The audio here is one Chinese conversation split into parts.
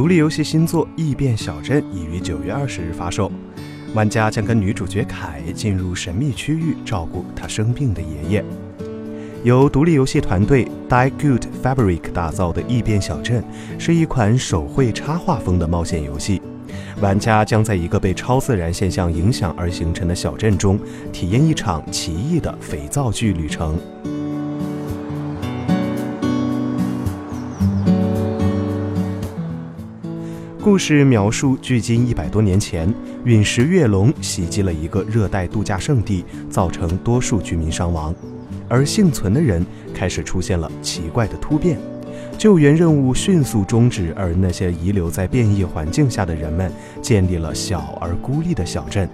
独立游戏新作《异变小镇》已于九月二十日发售。玩家将跟女主角凯进入神秘区域，照顾她生病的爷爷。由独立游戏团队 Die Good Fabric 打造的《异变小镇》是一款手绘插画风的冒险游戏。玩家将在一个被超自然现象影响而形成的小镇中，体验一场奇异的肥皂剧旅程。故事描述，距今一百多年前，陨石跃龙袭击了一个热带度假胜地，造成多数居民伤亡，而幸存的人开始出现了奇怪的突变。救援任务迅速终止，而那些遗留在变异环境下的人们建立了小而孤立的小镇。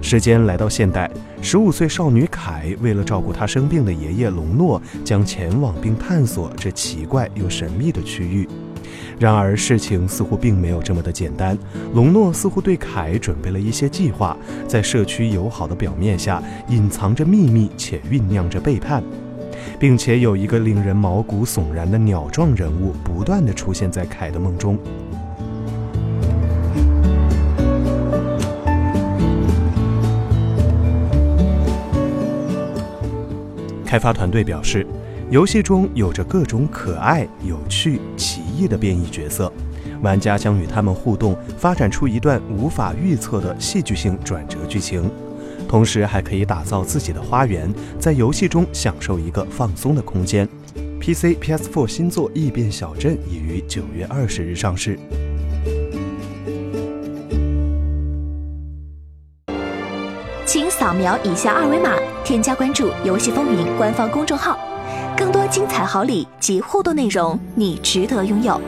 时间来到现代，十五岁少女凯为了照顾她生病的爷爷龙诺，将前往并探索这奇怪又神秘的区域。然而，事情似乎并没有这么的简单。隆诺似乎对凯准备了一些计划，在社区友好的表面下，隐藏着秘密且酝酿着背叛。并且有一个令人毛骨悚然的鸟状人物不断的出现在凯的梦中。开发团队表示，游戏中有着各种可爱、有趣、奇异的变异角色，玩家将与他们互动，发展出一段无法预测的戏剧性转折剧情。同时还可以打造自己的花园，在游戏中享受一个放松的空间。PC、PS4 新作《异变小镇》已于九月二十日上市。请扫描以下二维码，添加关注“游戏风云”官方公众号，更多精彩好礼及互动内容，你值得拥有。